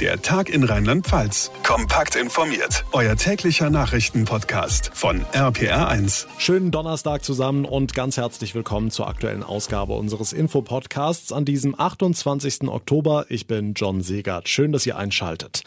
Der Tag in Rheinland-Pfalz. Kompakt informiert. Euer täglicher Nachrichtenpodcast von RPR1. Schönen Donnerstag zusammen und ganz herzlich willkommen zur aktuellen Ausgabe unseres Infopodcasts an diesem 28. Oktober. Ich bin John Segert. Schön, dass ihr einschaltet.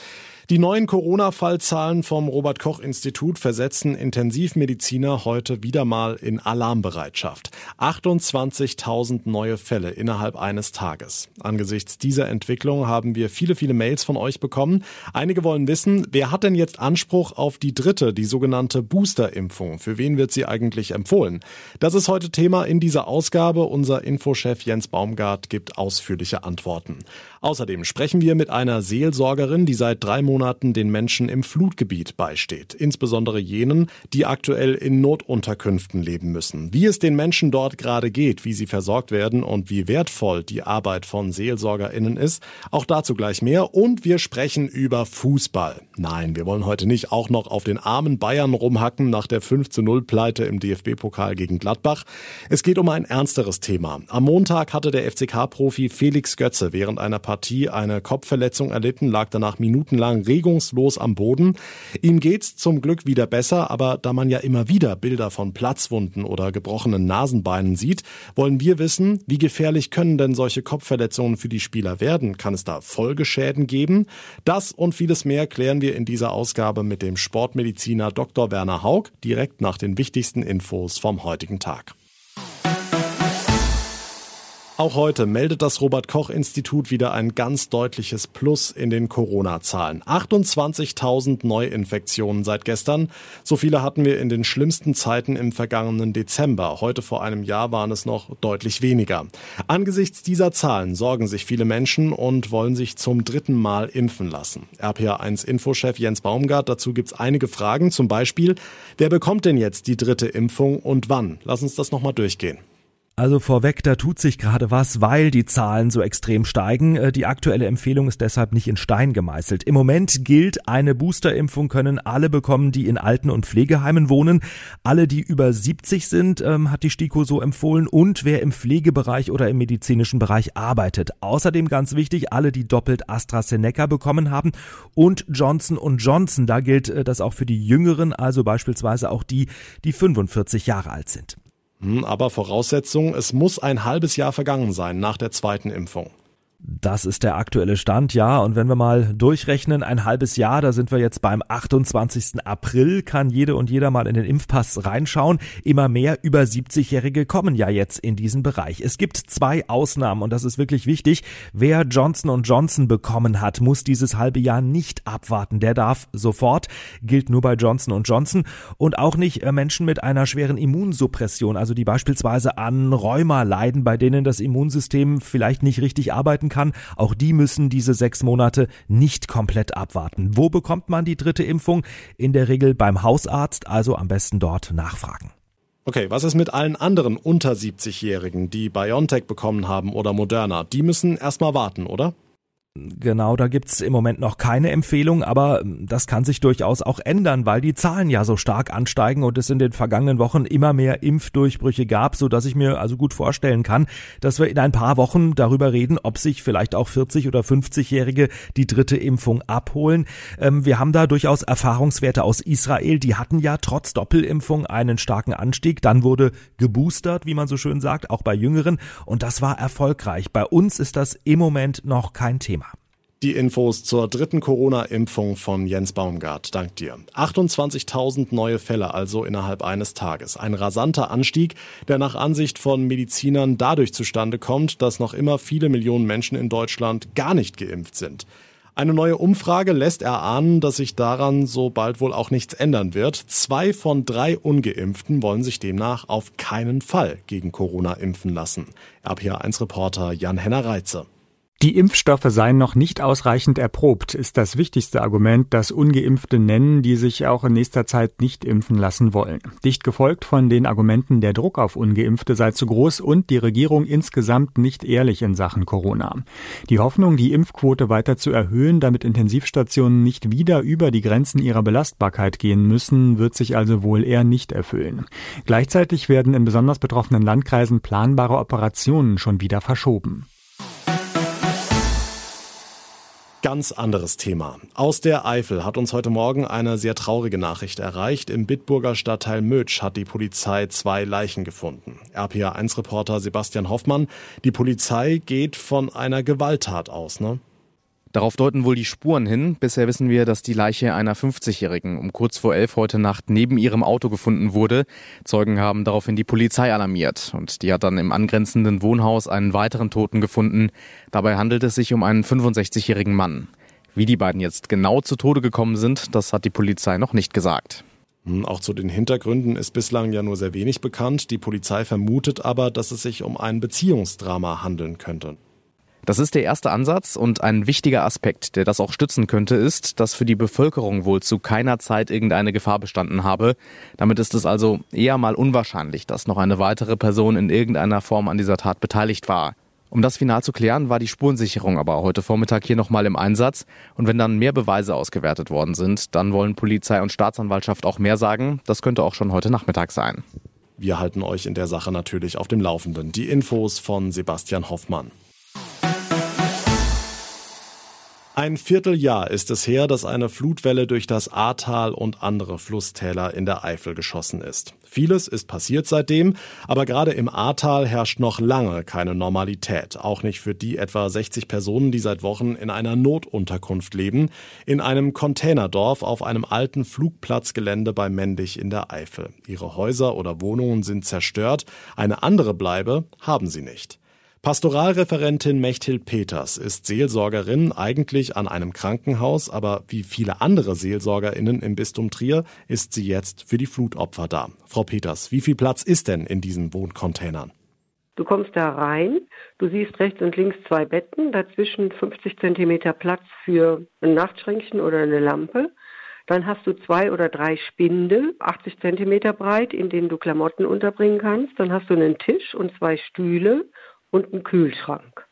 Die neuen Corona-Fallzahlen vom Robert-Koch-Institut versetzen Intensivmediziner heute wieder mal in Alarmbereitschaft. 28.000 neue Fälle innerhalb eines Tages. Angesichts dieser Entwicklung haben wir viele, viele Mails von euch bekommen. Einige wollen wissen, wer hat denn jetzt Anspruch auf die dritte, die sogenannte Booster-Impfung? Für wen wird sie eigentlich empfohlen? Das ist heute Thema in dieser Ausgabe. Unser Infochef Jens Baumgart gibt ausführliche Antworten. Außerdem sprechen wir mit einer Seelsorgerin, die seit drei Monaten den Menschen im Flutgebiet beisteht, insbesondere jenen, die aktuell in Notunterkünften leben müssen. Wie es den Menschen dort gerade geht, wie sie versorgt werden und wie wertvoll die Arbeit von Seelsorgerinnen ist, auch dazu gleich mehr. Und wir sprechen über Fußball. Nein, wir wollen heute nicht auch noch auf den armen Bayern rumhacken nach der 5 zu 0 Pleite im DFB-Pokal gegen Gladbach. Es geht um ein ernsteres Thema. Am Montag hatte der FCK-Profi Felix Götze während einer Partie eine Kopfverletzung erlitten, lag danach minutenlang regungslos am Boden. Ihm geht's zum Glück wieder besser, aber da man ja immer wieder Bilder von Platzwunden oder gebrochenen Nasenbeinen sieht, wollen wir wissen, wie gefährlich können denn solche Kopfverletzungen für die Spieler werden? Kann es da Folgeschäden geben? Das und vieles mehr klären wir in dieser Ausgabe mit dem Sportmediziner Dr. Werner Haug direkt nach den wichtigsten Infos vom heutigen Tag. Auch heute meldet das Robert Koch Institut wieder ein ganz deutliches Plus in den Corona-Zahlen. 28.000 Neuinfektionen seit gestern. So viele hatten wir in den schlimmsten Zeiten im vergangenen Dezember. Heute vor einem Jahr waren es noch deutlich weniger. Angesichts dieser Zahlen sorgen sich viele Menschen und wollen sich zum dritten Mal impfen lassen. RPA1 Infochef Jens Baumgart, dazu gibt's einige Fragen. Zum Beispiel, wer bekommt denn jetzt die dritte Impfung und wann? Lass uns das nochmal durchgehen. Also vorweg, da tut sich gerade was, weil die Zahlen so extrem steigen. Äh, die aktuelle Empfehlung ist deshalb nicht in Stein gemeißelt. Im Moment gilt, eine Boosterimpfung können alle bekommen, die in Alten- und Pflegeheimen wohnen. Alle, die über 70 sind, ähm, hat die STIKO so empfohlen und wer im Pflegebereich oder im medizinischen Bereich arbeitet. Außerdem ganz wichtig, alle, die doppelt AstraZeneca bekommen haben und Johnson Johnson. Da gilt äh, das auch für die Jüngeren, also beispielsweise auch die, die 45 Jahre alt sind. Hm, aber Voraussetzung, es muss ein halbes Jahr vergangen sein nach der zweiten Impfung. Das ist der aktuelle Stand, ja. Und wenn wir mal durchrechnen, ein halbes Jahr, da sind wir jetzt beim 28. April, kann jede und jeder mal in den Impfpass reinschauen. Immer mehr über 70-Jährige kommen ja jetzt in diesen Bereich. Es gibt zwei Ausnahmen und das ist wirklich wichtig. Wer Johnson Johnson bekommen hat, muss dieses halbe Jahr nicht abwarten. Der darf sofort, gilt nur bei Johnson Johnson und auch nicht äh, Menschen mit einer schweren Immunsuppression, also die beispielsweise an Rheuma leiden, bei denen das Immunsystem vielleicht nicht richtig arbeiten arbeiten kann. Auch die müssen diese sechs Monate nicht komplett abwarten. Wo bekommt man die dritte Impfung? In der Regel beim Hausarzt, also am besten dort nachfragen. Okay, was ist mit allen anderen unter 70-Jährigen, die BioNTech bekommen haben oder Moderna? Die müssen erstmal warten, oder? Genau, da gibt's im Moment noch keine Empfehlung, aber ähm, das kann sich durchaus auch ändern, weil die Zahlen ja so stark ansteigen und es in den vergangenen Wochen immer mehr Impfdurchbrüche gab, so dass ich mir also gut vorstellen kann, dass wir in ein paar Wochen darüber reden, ob sich vielleicht auch 40 oder 50-Jährige die dritte Impfung abholen. Ähm, wir haben da durchaus Erfahrungswerte aus Israel, die hatten ja trotz Doppelimpfung einen starken Anstieg, dann wurde geboostert, wie man so schön sagt, auch bei Jüngeren und das war erfolgreich. Bei uns ist das im Moment noch kein Thema. Die Infos zur dritten Corona-Impfung von Jens Baumgart. Dank dir. 28.000 neue Fälle also innerhalb eines Tages. Ein rasanter Anstieg, der nach Ansicht von Medizinern dadurch zustande kommt, dass noch immer viele Millionen Menschen in Deutschland gar nicht geimpft sind. Eine neue Umfrage lässt erahnen, dass sich daran so bald wohl auch nichts ändern wird. Zwei von drei Ungeimpften wollen sich demnach auf keinen Fall gegen Corona impfen lassen. RPA1-Reporter Jan-Henner Reitze. Die Impfstoffe seien noch nicht ausreichend erprobt, ist das wichtigste Argument, das ungeimpfte nennen, die sich auch in nächster Zeit nicht impfen lassen wollen. Dicht gefolgt von den Argumenten, der Druck auf ungeimpfte sei zu groß und die Regierung insgesamt nicht ehrlich in Sachen Corona. Die Hoffnung, die Impfquote weiter zu erhöhen, damit Intensivstationen nicht wieder über die Grenzen ihrer Belastbarkeit gehen müssen, wird sich also wohl eher nicht erfüllen. Gleichzeitig werden in besonders betroffenen Landkreisen planbare Operationen schon wieder verschoben. Ganz anderes Thema. Aus der Eifel hat uns heute Morgen eine sehr traurige Nachricht erreicht. Im Bitburger Stadtteil Mötsch hat die Polizei zwei Leichen gefunden. RPA1-Reporter Sebastian Hoffmann, die Polizei geht von einer Gewalttat aus, ne? Darauf deuten wohl die Spuren hin. Bisher wissen wir, dass die Leiche einer 50-Jährigen um kurz vor elf heute Nacht neben ihrem Auto gefunden wurde. Zeugen haben daraufhin die Polizei alarmiert und die hat dann im angrenzenden Wohnhaus einen weiteren Toten gefunden. Dabei handelt es sich um einen 65-jährigen Mann. Wie die beiden jetzt genau zu Tode gekommen sind, das hat die Polizei noch nicht gesagt. Auch zu den Hintergründen ist bislang ja nur sehr wenig bekannt. Die Polizei vermutet aber, dass es sich um ein Beziehungsdrama handeln könnte. Das ist der erste Ansatz und ein wichtiger Aspekt, der das auch stützen könnte, ist, dass für die Bevölkerung wohl zu keiner Zeit irgendeine Gefahr bestanden habe. Damit ist es also eher mal unwahrscheinlich, dass noch eine weitere Person in irgendeiner Form an dieser Tat beteiligt war. Um das final zu klären, war die Spurensicherung aber heute Vormittag hier nochmal im Einsatz. Und wenn dann mehr Beweise ausgewertet worden sind, dann wollen Polizei und Staatsanwaltschaft auch mehr sagen. Das könnte auch schon heute Nachmittag sein. Wir halten euch in der Sache natürlich auf dem Laufenden. Die Infos von Sebastian Hoffmann. Ein Vierteljahr ist es her, dass eine Flutwelle durch das Ahrtal und andere Flusstäler in der Eifel geschossen ist. Vieles ist passiert seitdem, aber gerade im Ahrtal herrscht noch lange keine Normalität, auch nicht für die etwa 60 Personen, die seit Wochen in einer Notunterkunft leben, in einem Containerdorf auf einem alten Flugplatzgelände bei Mendig in der Eifel. Ihre Häuser oder Wohnungen sind zerstört, eine andere Bleibe haben sie nicht. Pastoralreferentin Mechthild Peters ist Seelsorgerin eigentlich an einem Krankenhaus, aber wie viele andere Seelsorgerinnen im Bistum Trier ist sie jetzt für die Flutopfer da. Frau Peters, wie viel Platz ist denn in diesen Wohncontainern? Du kommst da rein, du siehst rechts und links zwei Betten, dazwischen 50 Zentimeter Platz für ein Nachtschränkchen oder eine Lampe. Dann hast du zwei oder drei Spinde, 80 Zentimeter breit, in denen du Klamotten unterbringen kannst. Dann hast du einen Tisch und zwei Stühle und einen Kühlschrank.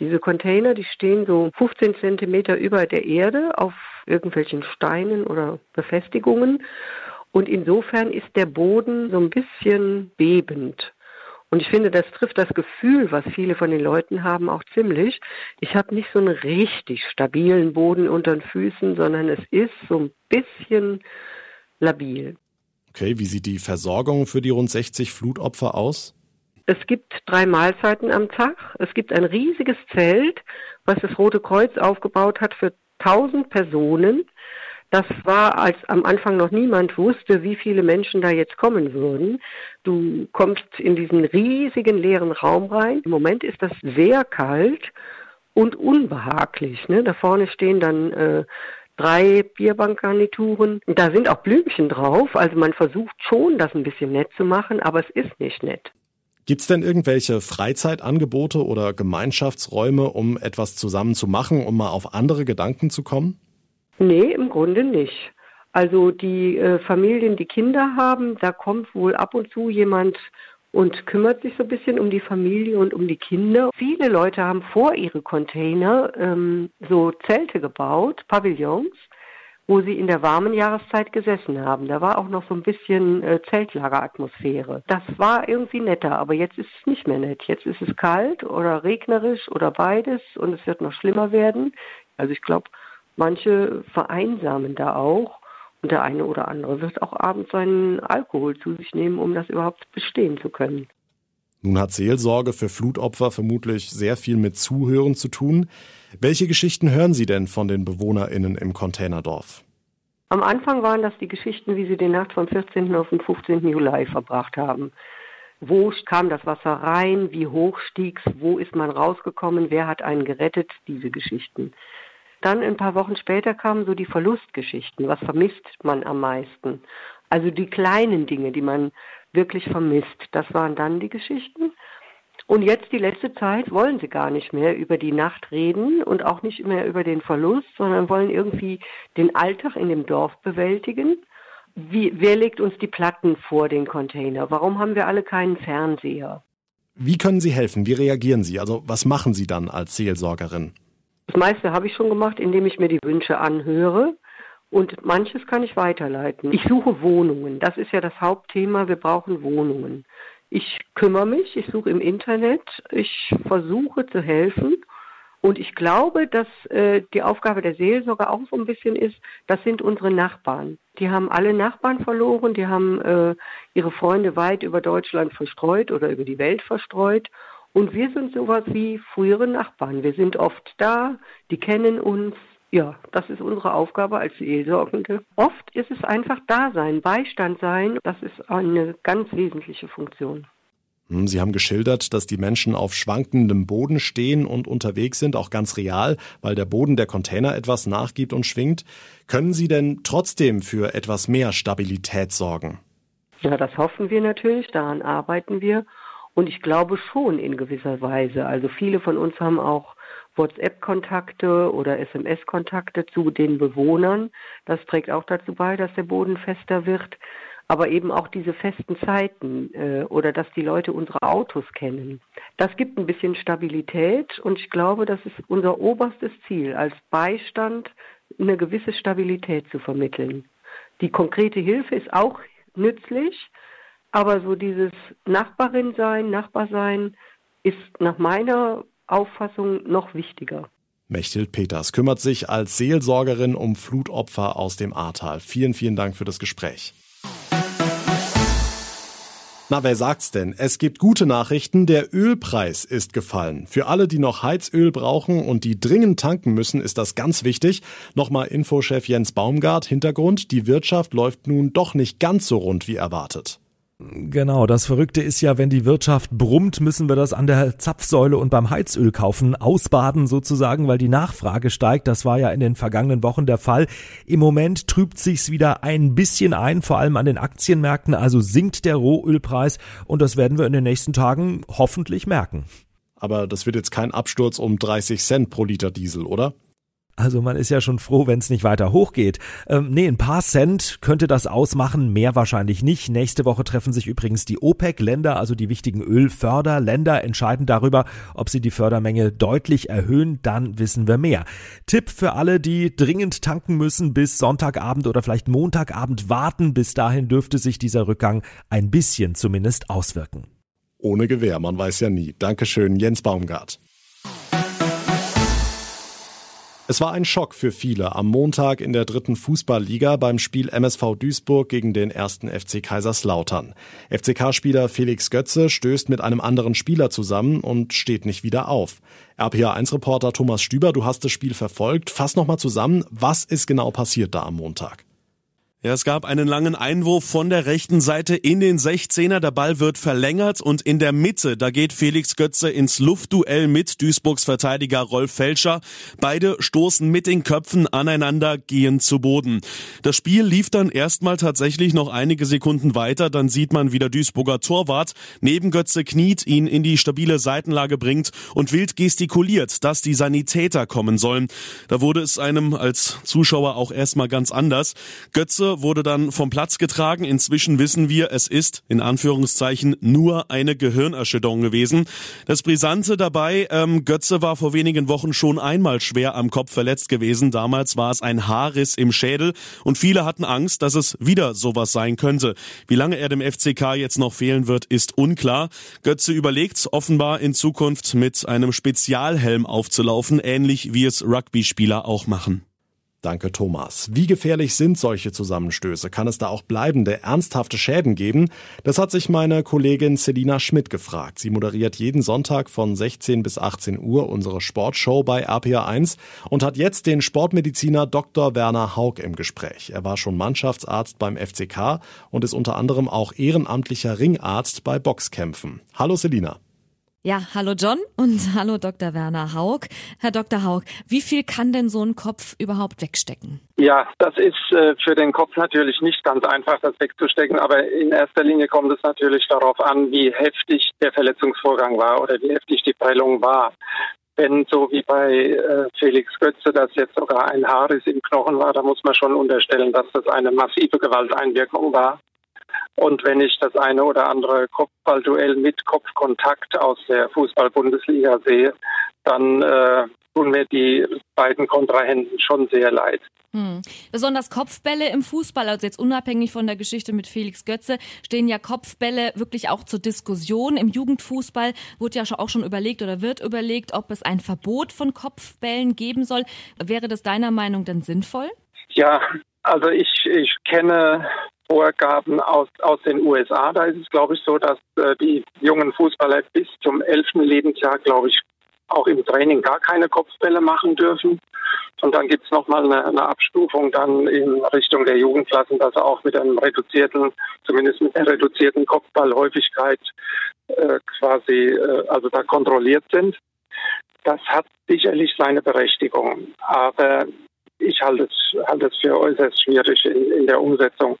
Diese Container, die stehen so 15 Zentimeter über der Erde auf irgendwelchen Steinen oder Befestigungen. Und insofern ist der Boden so ein bisschen bebend. Und ich finde, das trifft das Gefühl, was viele von den Leuten haben, auch ziemlich. Ich habe nicht so einen richtig stabilen Boden unter den Füßen, sondern es ist so ein bisschen labil. Okay, wie sieht die Versorgung für die rund 60 Flutopfer aus? Es gibt drei Mahlzeiten am Tag. Es gibt ein riesiges Zelt, was das Rote Kreuz aufgebaut hat für 1000 Personen. Das war, als am Anfang noch niemand wusste, wie viele Menschen da jetzt kommen würden. Du kommst in diesen riesigen leeren Raum rein. Im Moment ist das sehr kalt und unbehaglich. Ne? Da vorne stehen dann äh, drei Bierbankgarnituren. Da sind auch Blümchen drauf. Also man versucht schon, das ein bisschen nett zu machen, aber es ist nicht nett. Gibt es denn irgendwelche Freizeitangebote oder Gemeinschaftsräume, um etwas zusammen zu machen, um mal auf andere Gedanken zu kommen? Nee, im Grunde nicht. Also die äh, Familien, die Kinder haben, da kommt wohl ab und zu jemand und kümmert sich so ein bisschen um die Familie und um die Kinder. Viele Leute haben vor ihre Container ähm, so Zelte gebaut, Pavillons, wo sie in der warmen Jahreszeit gesessen haben. Da war auch noch so ein bisschen äh, Zeltlageratmosphäre. Das war irgendwie netter, aber jetzt ist es nicht mehr nett. Jetzt ist es kalt oder regnerisch oder beides und es wird noch schlimmer werden. Also ich glaube, manche vereinsamen da auch und der eine oder andere wird auch abends seinen Alkohol zu sich nehmen, um das überhaupt bestehen zu können. Nun hat Seelsorge für Flutopfer vermutlich sehr viel mit Zuhören zu tun. Welche Geschichten hören Sie denn von den BewohnerInnen im Containerdorf? Am Anfang waren das die Geschichten, wie sie die Nacht vom 14. auf den 15. Juli verbracht haben. Wo kam das Wasser rein? Wie hoch stieg's? Wo ist man rausgekommen? Wer hat einen gerettet? Diese Geschichten. Dann ein paar Wochen später kamen so die Verlustgeschichten. Was vermisst man am meisten? Also die kleinen Dinge, die man wirklich vermisst. Das waren dann die Geschichten. Und jetzt die letzte Zeit wollen sie gar nicht mehr über die Nacht reden und auch nicht mehr über den Verlust, sondern wollen irgendwie den Alltag in dem Dorf bewältigen. Wie, wer legt uns die Platten vor den Container? Warum haben wir alle keinen Fernseher? Wie können Sie helfen? Wie reagieren Sie? Also was machen Sie dann als Seelsorgerin? Das meiste habe ich schon gemacht, indem ich mir die Wünsche anhöre. Und manches kann ich weiterleiten. Ich suche Wohnungen. Das ist ja das Hauptthema. Wir brauchen Wohnungen. Ich kümmere mich, ich suche im Internet, ich versuche zu helfen. Und ich glaube, dass äh, die Aufgabe der Seelsorge auch so ein bisschen ist, das sind unsere Nachbarn. Die haben alle Nachbarn verloren, die haben äh, ihre Freunde weit über Deutschland verstreut oder über die Welt verstreut. Und wir sind sowas wie frühere Nachbarn. Wir sind oft da, die kennen uns. Ja, das ist unsere Aufgabe als Seelsorgende. Oft ist es einfach da sein, Beistand sein. Das ist eine ganz wesentliche Funktion. Hm, Sie haben geschildert, dass die Menschen auf schwankendem Boden stehen und unterwegs sind, auch ganz real, weil der Boden der Container etwas nachgibt und schwingt. Können Sie denn trotzdem für etwas mehr Stabilität sorgen? Ja, das hoffen wir natürlich, daran arbeiten wir. Und ich glaube schon in gewisser Weise. Also viele von uns haben auch WhatsApp-Kontakte oder SMS-Kontakte zu den Bewohnern. Das trägt auch dazu bei, dass der Boden fester wird aber eben auch diese festen Zeiten äh, oder dass die Leute unsere Autos kennen. Das gibt ein bisschen Stabilität und ich glaube, das ist unser oberstes Ziel, als Beistand eine gewisse Stabilität zu vermitteln. Die konkrete Hilfe ist auch nützlich, aber so dieses Nachbarin sein, Nachbar sein ist nach meiner Auffassung noch wichtiger. Mechthild Peters kümmert sich als Seelsorgerin um Flutopfer aus dem Ahrtal. Vielen, vielen Dank für das Gespräch. Na, wer sagt's denn? Es gibt gute Nachrichten. Der Ölpreis ist gefallen. Für alle, die noch Heizöl brauchen und die dringend tanken müssen, ist das ganz wichtig. Nochmal Infochef Jens Baumgart. Hintergrund. Die Wirtschaft läuft nun doch nicht ganz so rund wie erwartet. Genau, das Verrückte ist ja, wenn die Wirtschaft brummt, müssen wir das an der Zapfsäule und beim Heizöl kaufen, ausbaden sozusagen, weil die Nachfrage steigt. Das war ja in den vergangenen Wochen der Fall. Im Moment trübt sich's wieder ein bisschen ein, vor allem an den Aktienmärkten, also sinkt der Rohölpreis und das werden wir in den nächsten Tagen hoffentlich merken. Aber das wird jetzt kein Absturz um 30 Cent pro Liter Diesel, oder? Also man ist ja schon froh, wenn es nicht weiter hochgeht. Ähm, nee, ein paar Cent könnte das ausmachen, mehr wahrscheinlich nicht. Nächste Woche treffen sich übrigens die OPEC-Länder, also die wichtigen Ölförderländer, entscheiden darüber, ob sie die Fördermenge deutlich erhöhen. Dann wissen wir mehr. Tipp für alle, die dringend tanken müssen, bis Sonntagabend oder vielleicht Montagabend warten. Bis dahin dürfte sich dieser Rückgang ein bisschen zumindest auswirken. Ohne Gewehr, man weiß ja nie. Dankeschön, Jens Baumgart. Es war ein Schock für viele am Montag in der dritten Fußballliga beim Spiel MSV Duisburg gegen den ersten FC Kaiserslautern. FCK-Spieler Felix Götze stößt mit einem anderen Spieler zusammen und steht nicht wieder auf. RPA1-Reporter Thomas Stüber, du hast das Spiel verfolgt. Fass nochmal zusammen, was ist genau passiert da am Montag? Ja, es gab einen langen Einwurf von der rechten Seite in den 16er. Der Ball wird verlängert und in der Mitte, da geht Felix Götze ins Luftduell mit Duisburgs Verteidiger Rolf Felscher. Beide stoßen mit den Köpfen aneinander, gehen zu Boden. Das Spiel lief dann erstmal tatsächlich noch einige Sekunden weiter. Dann sieht man, wie der Duisburger Torwart neben Götze kniet, ihn in die stabile Seitenlage bringt und wild gestikuliert, dass die Sanitäter kommen sollen. Da wurde es einem als Zuschauer auch erstmal ganz anders. Götze wurde dann vom Platz getragen. Inzwischen wissen wir, es ist in Anführungszeichen nur eine Gehirnerschütterung gewesen. Das Brisante dabei, ähm, Götze war vor wenigen Wochen schon einmal schwer am Kopf verletzt gewesen. Damals war es ein Haarriss im Schädel und viele hatten Angst, dass es wieder sowas sein könnte. Wie lange er dem FCK jetzt noch fehlen wird, ist unklar. Götze überlegt offenbar in Zukunft mit einem Spezialhelm aufzulaufen, ähnlich wie es Rugby-Spieler auch machen. Danke, Thomas. Wie gefährlich sind solche Zusammenstöße? Kann es da auch bleibende, ernsthafte Schäden geben? Das hat sich meine Kollegin Selina Schmidt gefragt. Sie moderiert jeden Sonntag von 16 bis 18 Uhr unsere Sportshow bei RPA1 und hat jetzt den Sportmediziner Dr. Werner Haug im Gespräch. Er war schon Mannschaftsarzt beim FCK und ist unter anderem auch ehrenamtlicher Ringarzt bei Boxkämpfen. Hallo Selina. Ja, hallo John und hallo Dr. Werner Haug. Herr Dr. Haug, wie viel kann denn so ein Kopf überhaupt wegstecken? Ja, das ist äh, für den Kopf natürlich nicht ganz einfach, das wegzustecken, aber in erster Linie kommt es natürlich darauf an, wie heftig der Verletzungsvorgang war oder wie heftig die Prellung war. Wenn so wie bei äh, Felix Götze das jetzt sogar ein Haarriss im Knochen war, da muss man schon unterstellen, dass das eine massive Gewalteinwirkung war. Und wenn ich das eine oder andere Kopfballduell mit Kopfkontakt aus der Fußball-Bundesliga sehe, dann äh, tun mir die beiden Kontrahenten schon sehr leid. Hm. Besonders Kopfbälle im Fußball, also jetzt unabhängig von der Geschichte mit Felix Götze, stehen ja Kopfbälle wirklich auch zur Diskussion. Im Jugendfußball wurde ja auch schon überlegt oder wird überlegt, ob es ein Verbot von Kopfbällen geben soll. Wäre das deiner Meinung denn sinnvoll? Ja, also ich, ich kenne Vorgaben aus, aus den USA. Da ist es, glaube ich, so, dass äh, die jungen Fußballer bis zum elften Lebensjahr, glaube ich, auch im Training gar keine Kopfbälle machen dürfen. Und dann gibt es nochmal eine, eine Abstufung dann in Richtung der Jugendklassen, dass auch mit einem reduzierten, zumindest mit einer reduzierten Kopfballhäufigkeit äh, quasi, äh, also da kontrolliert sind. Das hat sicherlich seine Berechtigung. Aber ich halte es, halte es für äußerst schwierig in, in der Umsetzung.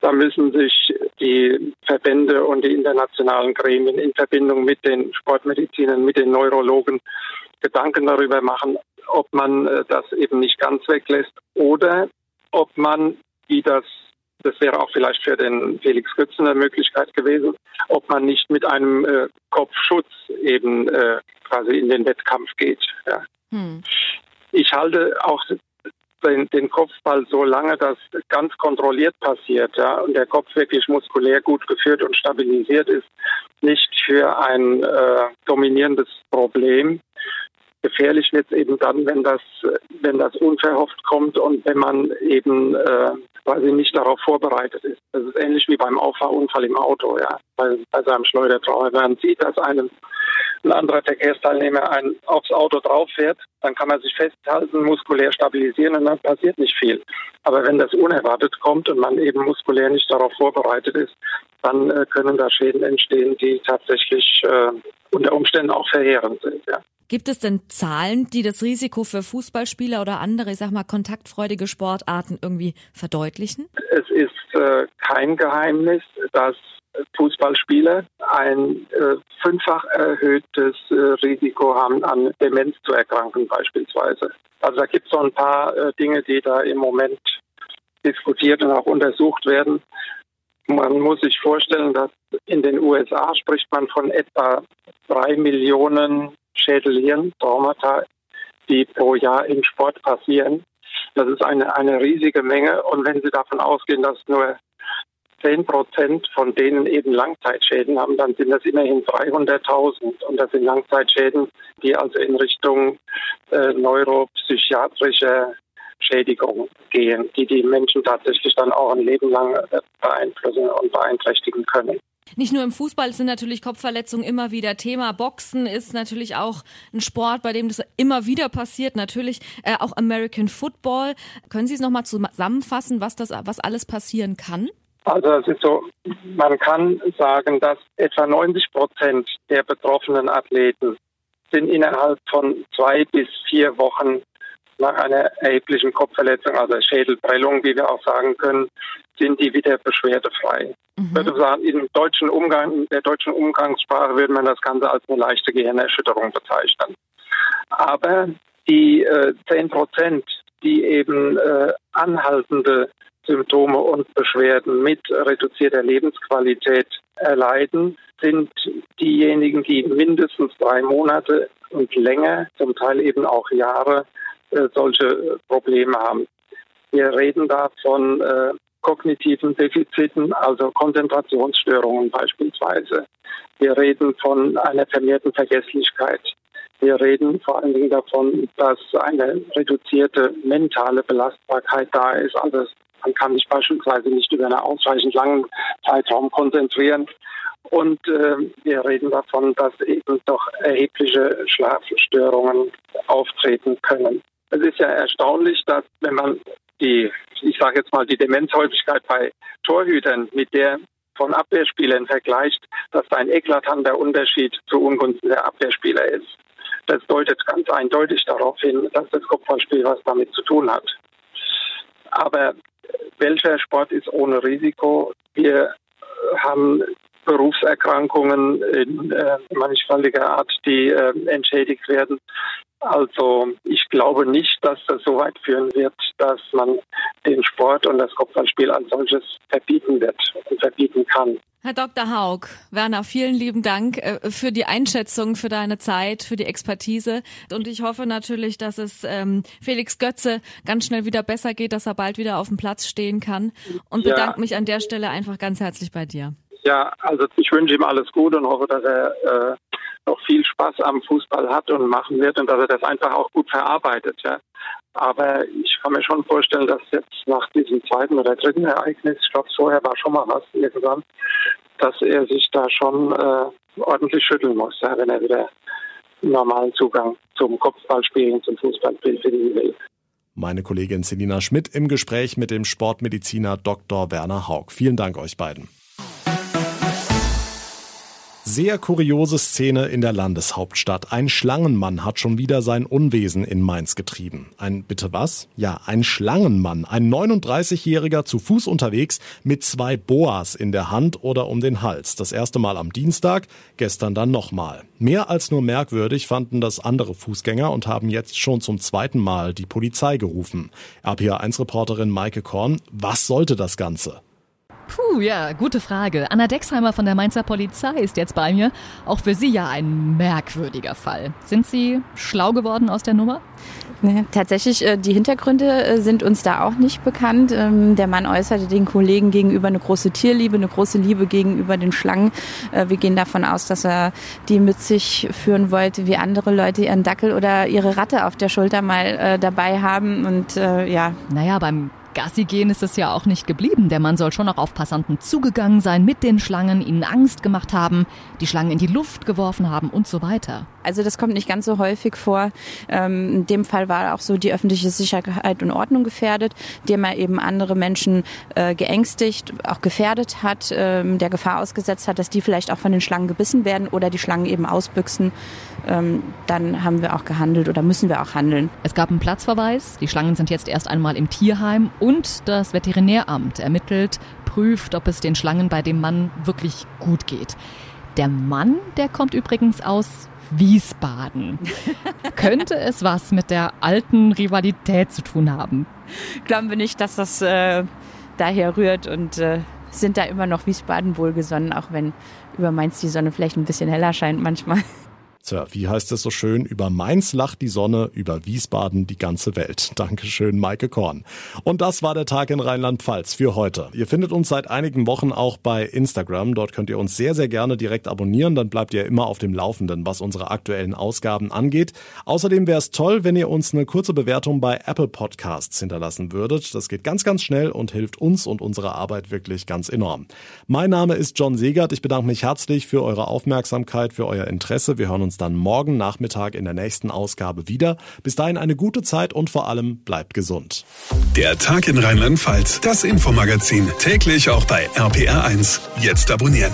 Da müssen sich die Verbände und die internationalen Gremien in Verbindung mit den Sportmedizinern, mit den Neurologen Gedanken darüber machen, ob man äh, das eben nicht ganz weglässt oder ob man, wie das, das wäre auch vielleicht für den Felix Götzen eine Möglichkeit gewesen, ob man nicht mit einem äh, Kopfschutz eben äh, quasi in den Wettkampf geht. Ja. Hm. Ich halte auch den, den Kopfball so lange das ganz kontrolliert passiert ja, und der Kopf wirklich muskulär gut geführt und stabilisiert ist, nicht für ein äh, dominierendes Problem. Gefährlich wird es eben dann, wenn das, wenn das unverhofft kommt und wenn man eben äh, quasi nicht darauf vorbereitet ist. Das ist ähnlich wie beim Auffahrunfall im Auto, ja, bei, bei seinem Schleudertraum. Wenn man sieht, dass einem ein anderer Verkehrsteilnehmer ein, aufs Auto drauf fährt, dann kann man sich festhalten, muskulär stabilisieren und dann passiert nicht viel. Aber wenn das unerwartet kommt und man eben muskulär nicht darauf vorbereitet ist, dann äh, können da Schäden entstehen, die tatsächlich äh, unter Umständen auch verheerend sind. Ja. Gibt es denn Zahlen, die das Risiko für Fußballspieler oder andere, ich sag mal, kontaktfreudige Sportarten irgendwie verdeutlichen? Es ist äh, kein Geheimnis, dass Fußballspieler ein äh, fünffach erhöhtes äh, Risiko haben, an Demenz zu erkranken beispielsweise. Also da gibt es so ein paar äh, Dinge, die da im Moment diskutiert und auch untersucht werden. Man muss sich vorstellen, dass in den USA spricht man von etwa drei Millionen Schädelhirn, Traumata, die pro Jahr im Sport passieren. Das ist eine, eine riesige Menge. Und wenn Sie davon ausgehen, dass nur 10 Prozent von denen eben Langzeitschäden haben, dann sind das immerhin 300.000. Und das sind Langzeitschäden, die also in Richtung äh, neuropsychiatrischer Schädigung gehen, die die Menschen tatsächlich dann auch ein Leben lang äh, beeinflussen und beeinträchtigen können. Nicht nur im Fußball sind natürlich Kopfverletzungen immer wieder Thema. Boxen ist natürlich auch ein Sport, bei dem das immer wieder passiert. Natürlich äh, auch American Football. Können Sie es nochmal zusammenfassen, was das, was alles passieren kann? Also es ist so, man kann sagen, dass etwa 90 Prozent der betroffenen Athleten sind innerhalb von zwei bis vier Wochen nach einer erheblichen Kopfverletzung, also Schädelprellung, wie wir auch sagen können, sind die wieder beschwerdefrei. Mhm. Ich würde sagen, im deutschen Umgang, in der deutschen Umgangssprache würde man das Ganze als eine leichte Gehirnerschütterung bezeichnen. Aber die äh, 10 Prozent, die eben äh, anhaltende Symptome und Beschwerden mit reduzierter Lebensqualität erleiden, sind diejenigen, die mindestens drei Monate und länger, zum Teil eben auch Jahre, äh, solche Probleme haben. Wir reden da von äh, kognitiven Defiziten, also Konzentrationsstörungen beispielsweise. Wir reden von einer vermehrten Vergesslichkeit. Wir reden vor allen Dingen davon, dass eine reduzierte mentale Belastbarkeit da ist. Also man kann sich beispielsweise nicht über einen ausreichend langen Zeitraum konzentrieren. Und äh, wir reden davon, dass eben doch erhebliche Schlafstörungen auftreten können. Es ist ja erstaunlich, dass wenn man die, ich sage jetzt mal, die Demenzhäufigkeit bei Torhütern mit der von Abwehrspielern vergleicht, dass da ein eklatanter Unterschied zu Ungunsten der Abwehrspieler ist. Das deutet ganz eindeutig darauf hin, dass das Kopfballspiel was damit zu tun hat. Aber welcher Sport ist ohne Risiko? Wir haben Berufserkrankungen in äh, mannigfaltiger Art, die äh, entschädigt werden. Also ich glaube nicht, dass das so weit führen wird, dass man den Sport und das Kopfballspiel als solches verbieten wird und verbieten kann. Herr Dr. Haug, Werner, vielen lieben Dank äh, für die Einschätzung, für deine Zeit, für die Expertise. Und ich hoffe natürlich, dass es ähm, Felix Götze ganz schnell wieder besser geht, dass er bald wieder auf dem Platz stehen kann. Und bedanke ja. mich an der Stelle einfach ganz herzlich bei dir. Ja, also ich wünsche ihm alles Gute und hoffe, dass er äh, noch viel Spaß am Fußball hat und machen wird und dass er das einfach auch gut verarbeitet. Ja. Aber ich kann mir schon vorstellen, dass jetzt nach diesem zweiten oder dritten Ereignis, ich glaube, vorher war schon mal was irgendwann, dass er sich da schon äh, ordentlich schütteln muss, ja, wenn er wieder normalen Zugang zum Kopfballspielen, zum Fußballspiel finden will. Meine Kollegin Selina Schmidt im Gespräch mit dem Sportmediziner Dr. Werner Haug. Vielen Dank euch beiden. Sehr kuriose Szene in der Landeshauptstadt. Ein Schlangenmann hat schon wieder sein Unwesen in Mainz getrieben. Ein bitte was? Ja, ein Schlangenmann. Ein 39-Jähriger zu Fuß unterwegs mit zwei Boas in der Hand oder um den Hals. Das erste Mal am Dienstag, gestern dann nochmal. Mehr als nur merkwürdig fanden das andere Fußgänger und haben jetzt schon zum zweiten Mal die Polizei gerufen. RPA1-Reporterin Maike Korn, was sollte das Ganze? Puh, ja, gute Frage. Anna Dexheimer von der Mainzer Polizei ist jetzt bei mir. Auch für Sie ja ein merkwürdiger Fall. Sind Sie schlau geworden aus der Nummer? Nee, tatsächlich, äh, die Hintergründe äh, sind uns da auch nicht bekannt. Ähm, der Mann äußerte den Kollegen gegenüber eine große Tierliebe, eine große Liebe gegenüber den Schlangen. Äh, wir gehen davon aus, dass er die mit sich führen wollte, wie andere Leute ihren Dackel oder ihre Ratte auf der Schulter mal dabei haben. Und ja. Naja, beim Gassi gehen ist es ja auch nicht geblieben. Der Mann soll schon noch auf Passanten zugegangen sein, mit den Schlangen, ihnen Angst gemacht haben, die Schlangen in die Luft geworfen haben und so weiter. Also das kommt nicht ganz so häufig vor. Ähm, in dem Fall war auch so die öffentliche Sicherheit und Ordnung gefährdet, dem er eben andere Menschen äh, geängstigt, auch gefährdet hat, ähm, der Gefahr ausgesetzt hat, dass die vielleicht auch von den Schlangen gebissen werden oder die Schlangen eben ausbüchsen. Ähm, dann haben wir auch gehandelt oder müssen wir auch handeln. Es gab einen Platzverweis. Die Schlangen sind jetzt erst einmal im Tierheim und das Veterinäramt ermittelt, prüft, ob es den Schlangen bei dem Mann wirklich gut geht. Der Mann, der kommt übrigens aus Wiesbaden. Könnte es was mit der alten Rivalität zu tun haben? Glauben wir nicht, dass das äh, daher rührt und äh, sind da immer noch Wiesbaden wohlgesonnen, auch wenn über Mainz die Sonne vielleicht ein bisschen heller scheint manchmal. Tja, wie heißt es so schön? Über Mainz lacht die Sonne, über Wiesbaden die ganze Welt. Dankeschön, Maike Korn. Und das war der Tag in Rheinland-Pfalz für heute. Ihr findet uns seit einigen Wochen auch bei Instagram. Dort könnt ihr uns sehr, sehr gerne direkt abonnieren. Dann bleibt ihr immer auf dem Laufenden, was unsere aktuellen Ausgaben angeht. Außerdem wäre es toll, wenn ihr uns eine kurze Bewertung bei Apple Podcasts hinterlassen würdet. Das geht ganz, ganz schnell und hilft uns und unserer Arbeit wirklich ganz enorm. Mein Name ist John Segert. Ich bedanke mich herzlich für eure Aufmerksamkeit, für euer Interesse. Wir hören uns uns dann morgen Nachmittag in der nächsten Ausgabe wieder. Bis dahin eine gute Zeit und vor allem bleibt gesund. Der Tag in Rheinland-Pfalz, das Infomagazin, täglich auch bei RPR1. Jetzt abonnieren.